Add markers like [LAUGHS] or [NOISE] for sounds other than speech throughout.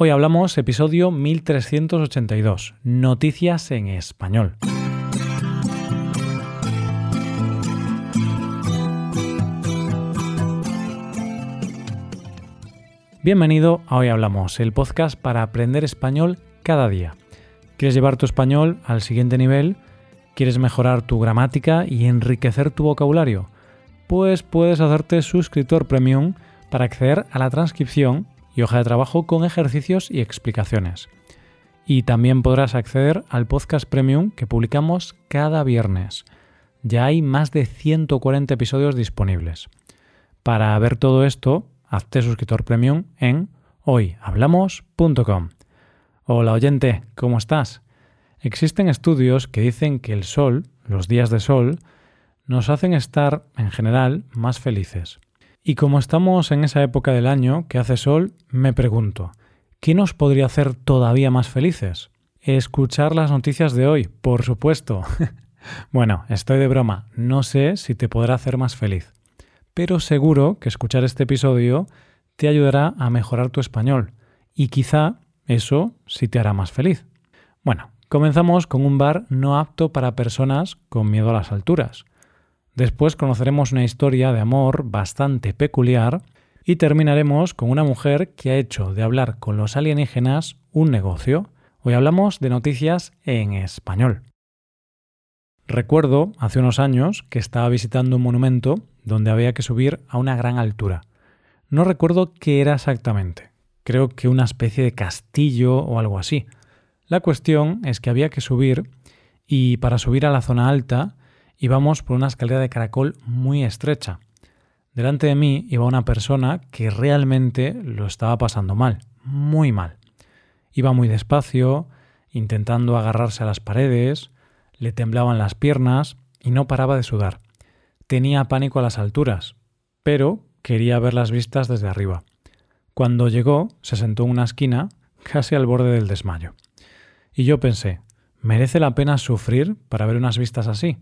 Hoy hablamos episodio 1382, Noticias en Español. Bienvenido a Hoy Hablamos, el podcast para aprender español cada día. ¿Quieres llevar tu español al siguiente nivel? ¿Quieres mejorar tu gramática y enriquecer tu vocabulario? Pues puedes hacerte suscriptor premium para acceder a la transcripción y hoja de trabajo con ejercicios y explicaciones. Y también podrás acceder al podcast premium que publicamos cada viernes. Ya hay más de 140 episodios disponibles. Para ver todo esto, hazte suscriptor premium en hoyhablamos.com. Hola oyente, ¿cómo estás? Existen estudios que dicen que el sol, los días de sol, nos hacen estar, en general, más felices. Y como estamos en esa época del año que hace sol, me pregunto, ¿qué nos podría hacer todavía más felices? Escuchar las noticias de hoy, por supuesto. [LAUGHS] bueno, estoy de broma, no sé si te podrá hacer más feliz, pero seguro que escuchar este episodio te ayudará a mejorar tu español y quizá eso sí te hará más feliz. Bueno, comenzamos con un bar no apto para personas con miedo a las alturas. Después conoceremos una historia de amor bastante peculiar y terminaremos con una mujer que ha hecho de hablar con los alienígenas un negocio. Hoy hablamos de noticias en español. Recuerdo hace unos años que estaba visitando un monumento donde había que subir a una gran altura. No recuerdo qué era exactamente. Creo que una especie de castillo o algo así. La cuestión es que había que subir y para subir a la zona alta íbamos por una escalera de caracol muy estrecha. Delante de mí iba una persona que realmente lo estaba pasando mal, muy mal. Iba muy despacio, intentando agarrarse a las paredes, le temblaban las piernas y no paraba de sudar. Tenía pánico a las alturas, pero quería ver las vistas desde arriba. Cuando llegó, se sentó en una esquina, casi al borde del desmayo. Y yo pensé, ¿merece la pena sufrir para ver unas vistas así?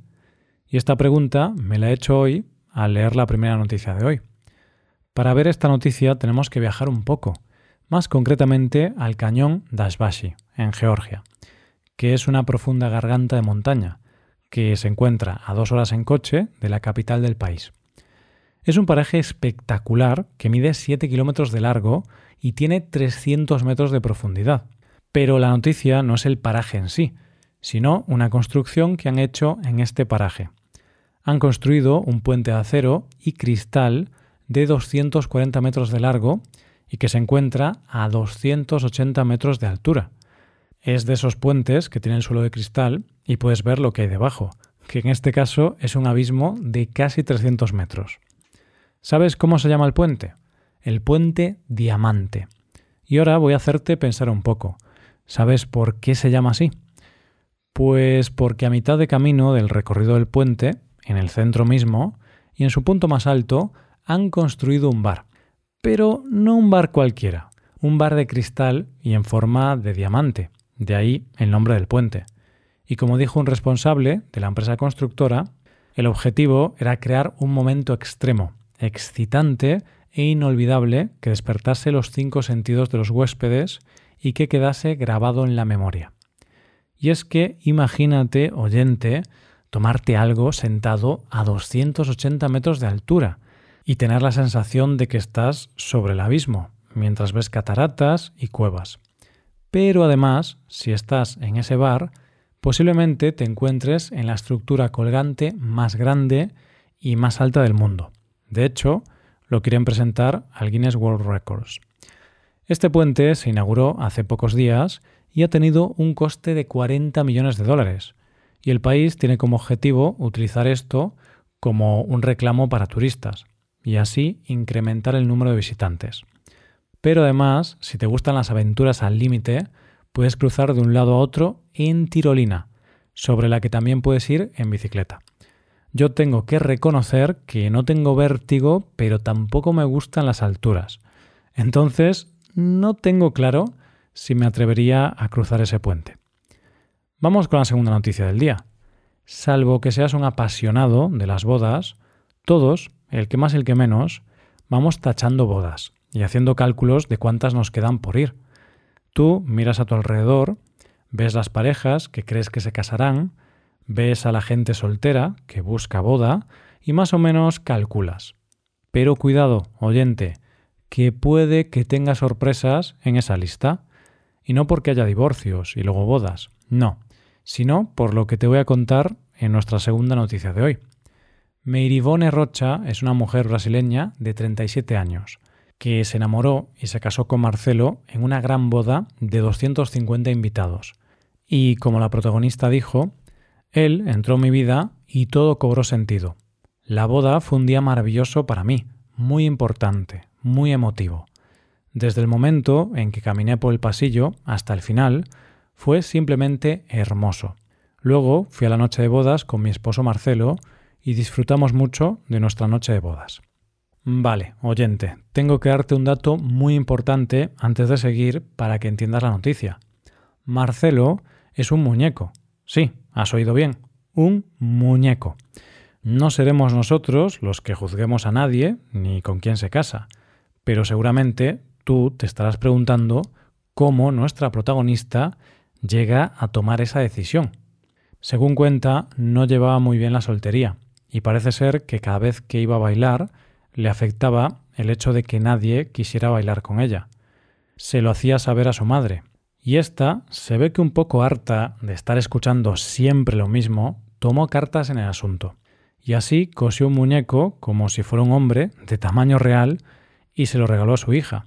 Y esta pregunta me la he hecho hoy al leer la primera noticia de hoy. Para ver esta noticia tenemos que viajar un poco, más concretamente al cañón Dashbashi, en Georgia, que es una profunda garganta de montaña, que se encuentra a dos horas en coche de la capital del país. Es un paraje espectacular que mide 7 kilómetros de largo y tiene 300 metros de profundidad. Pero la noticia no es el paraje en sí, sino una construcción que han hecho en este paraje. Han construido un puente de acero y cristal de 240 metros de largo y que se encuentra a 280 metros de altura. Es de esos puentes que tienen suelo de cristal y puedes ver lo que hay debajo, que en este caso es un abismo de casi 300 metros. ¿Sabes cómo se llama el puente? El puente diamante. Y ahora voy a hacerte pensar un poco. ¿Sabes por qué se llama así? Pues porque a mitad de camino del recorrido del puente, en el centro mismo, y en su punto más alto, han construido un bar. Pero no un bar cualquiera, un bar de cristal y en forma de diamante, de ahí el nombre del puente. Y como dijo un responsable de la empresa constructora, el objetivo era crear un momento extremo, excitante e inolvidable que despertase los cinco sentidos de los huéspedes y que quedase grabado en la memoria. Y es que imagínate, oyente, tomarte algo sentado a 280 metros de altura y tener la sensación de que estás sobre el abismo, mientras ves cataratas y cuevas. Pero además, si estás en ese bar, posiblemente te encuentres en la estructura colgante más grande y más alta del mundo. De hecho, lo quieren presentar al Guinness World Records. Este puente se inauguró hace pocos días y ha tenido un coste de 40 millones de dólares. Y el país tiene como objetivo utilizar esto como un reclamo para turistas y así incrementar el número de visitantes. Pero además, si te gustan las aventuras al límite, puedes cruzar de un lado a otro en tirolina, sobre la que también puedes ir en bicicleta. Yo tengo que reconocer que no tengo vértigo, pero tampoco me gustan las alturas. Entonces, no tengo claro si me atrevería a cruzar ese puente. Vamos con la segunda noticia del día. Salvo que seas un apasionado de las bodas, todos, el que más el que menos, vamos tachando bodas y haciendo cálculos de cuántas nos quedan por ir. Tú miras a tu alrededor, ves las parejas que crees que se casarán, ves a la gente soltera que busca boda y más o menos calculas. Pero cuidado, oyente, que puede que tenga sorpresas en esa lista. Y no porque haya divorcios y luego bodas, no, sino por lo que te voy a contar en nuestra segunda noticia de hoy. Meirivone Rocha es una mujer brasileña de 37 años, que se enamoró y se casó con Marcelo en una gran boda de 250 invitados. Y como la protagonista dijo, él entró en mi vida y todo cobró sentido. La boda fue un día maravilloso para mí, muy importante, muy emotivo. Desde el momento en que caminé por el pasillo hasta el final, fue simplemente hermoso. Luego fui a la noche de bodas con mi esposo Marcelo y disfrutamos mucho de nuestra noche de bodas. Vale, oyente, tengo que darte un dato muy importante antes de seguir para que entiendas la noticia. Marcelo es un muñeco. Sí, has oído bien, un muñeco. No seremos nosotros los que juzguemos a nadie ni con quién se casa, pero seguramente tú te estarás preguntando cómo nuestra protagonista llega a tomar esa decisión. Según cuenta, no llevaba muy bien la soltería, y parece ser que cada vez que iba a bailar le afectaba el hecho de que nadie quisiera bailar con ella. Se lo hacía saber a su madre, y ésta se ve que un poco harta de estar escuchando siempre lo mismo, tomó cartas en el asunto y así cosió un muñeco como si fuera un hombre de tamaño real y se lo regaló a su hija.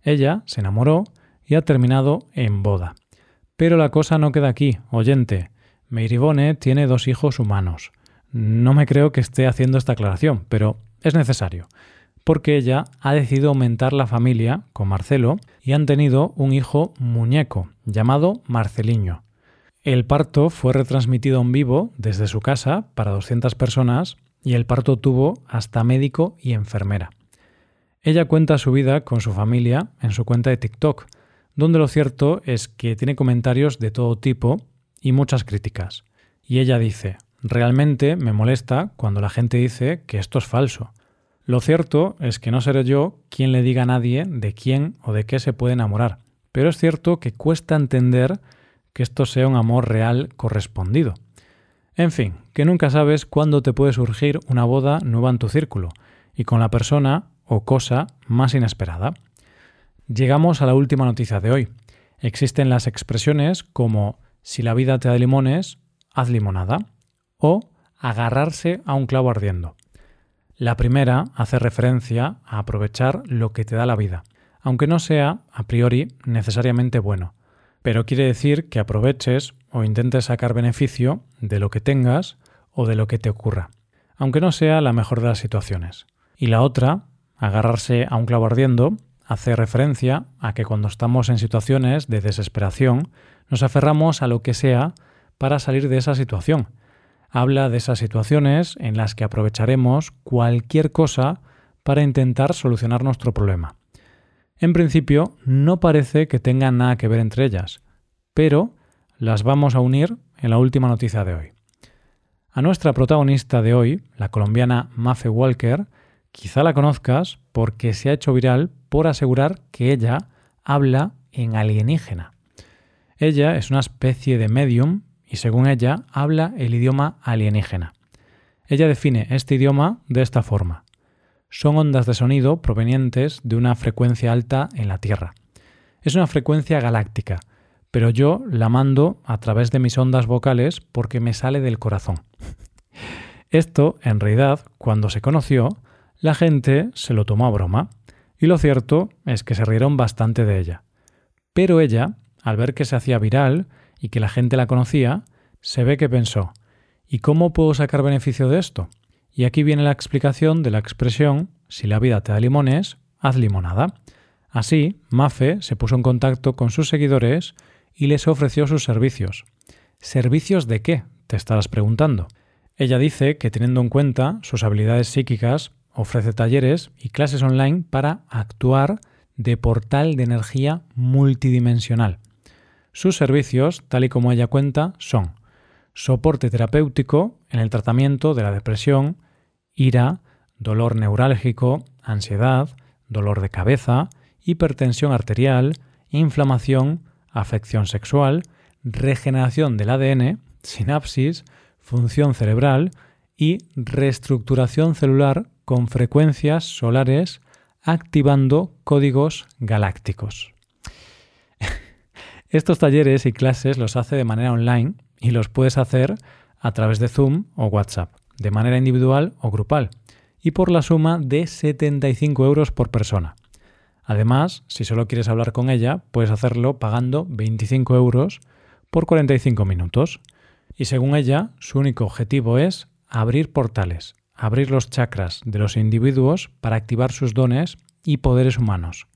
Ella se enamoró y ha terminado en boda. Pero la cosa no queda aquí, oyente. Meiribone tiene dos hijos humanos. No me creo que esté haciendo esta aclaración, pero es necesario, porque ella ha decidido aumentar la familia con Marcelo y han tenido un hijo muñeco llamado Marceliño. El parto fue retransmitido en vivo desde su casa para 200 personas y el parto tuvo hasta médico y enfermera. Ella cuenta su vida con su familia en su cuenta de TikTok, donde lo cierto es que tiene comentarios de todo tipo y muchas críticas. Y ella dice, realmente me molesta cuando la gente dice que esto es falso. Lo cierto es que no seré yo quien le diga a nadie de quién o de qué se puede enamorar, pero es cierto que cuesta entender que esto sea un amor real correspondido. En fin, que nunca sabes cuándo te puede surgir una boda nueva en tu círculo y con la persona o cosa más inesperada. Llegamos a la última noticia de hoy. Existen las expresiones como si la vida te da limones, haz limonada o agarrarse a un clavo ardiendo. La primera hace referencia a aprovechar lo que te da la vida, aunque no sea a priori necesariamente bueno pero quiere decir que aproveches o intentes sacar beneficio de lo que tengas o de lo que te ocurra, aunque no sea la mejor de las situaciones. Y la otra, agarrarse a un clavo ardiendo, hace referencia a que cuando estamos en situaciones de desesperación, nos aferramos a lo que sea para salir de esa situación. Habla de esas situaciones en las que aprovecharemos cualquier cosa para intentar solucionar nuestro problema. En principio, no parece que tengan nada que ver entre ellas, pero las vamos a unir en la última noticia de hoy. A nuestra protagonista de hoy, la colombiana Mafe Walker, quizá la conozcas porque se ha hecho viral por asegurar que ella habla en alienígena. Ella es una especie de medium y según ella habla el idioma alienígena. Ella define este idioma de esta forma son ondas de sonido provenientes de una frecuencia alta en la Tierra. Es una frecuencia galáctica, pero yo la mando a través de mis ondas vocales porque me sale del corazón. [LAUGHS] Esto, en realidad, cuando se conoció, la gente se lo tomó a broma, y lo cierto es que se rieron bastante de ella. Pero ella, al ver que se hacía viral y que la gente la conocía, se ve que pensó, ¿y cómo puedo sacar beneficio de esto? Y aquí viene la explicación de la expresión si la vida te da limones, haz limonada. Así, Mafe se puso en contacto con sus seguidores y les ofreció sus servicios. ¿Servicios de qué? te estarás preguntando. Ella dice que teniendo en cuenta sus habilidades psíquicas, ofrece talleres y clases online para actuar de portal de energía multidimensional. Sus servicios, tal y como ella cuenta, son soporte terapéutico en el tratamiento de la depresión, ira, dolor neurálgico, ansiedad, dolor de cabeza, hipertensión arterial, inflamación, afección sexual, regeneración del ADN, sinapsis, función cerebral y reestructuración celular con frecuencias solares activando códigos galácticos. [LAUGHS] Estos talleres y clases los hace de manera online y los puedes hacer a través de Zoom o WhatsApp, de manera individual o grupal, y por la suma de 75 euros por persona. Además, si solo quieres hablar con ella, puedes hacerlo pagando 25 euros por 45 minutos. Y según ella, su único objetivo es abrir portales, abrir los chakras de los individuos para activar sus dones y poderes humanos.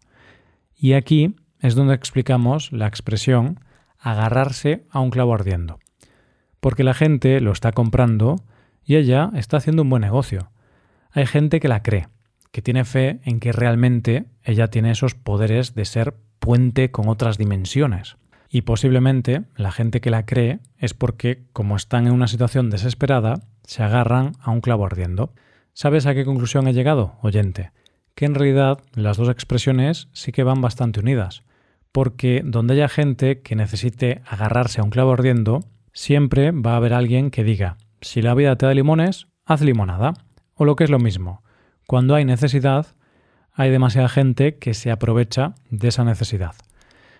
Y aquí es donde explicamos la expresión agarrarse a un clavo ardiendo. Porque la gente lo está comprando y ella está haciendo un buen negocio. Hay gente que la cree, que tiene fe en que realmente ella tiene esos poderes de ser puente con otras dimensiones. Y posiblemente la gente que la cree es porque, como están en una situación desesperada, se agarran a un clavo ardiendo. ¿Sabes a qué conclusión he llegado, oyente? Que en realidad las dos expresiones sí que van bastante unidas porque donde haya gente que necesite agarrarse a un clavo ardiendo, siempre va a haber alguien que diga, si la vida te da limones, haz limonada. O lo que es lo mismo, cuando hay necesidad, hay demasiada gente que se aprovecha de esa necesidad.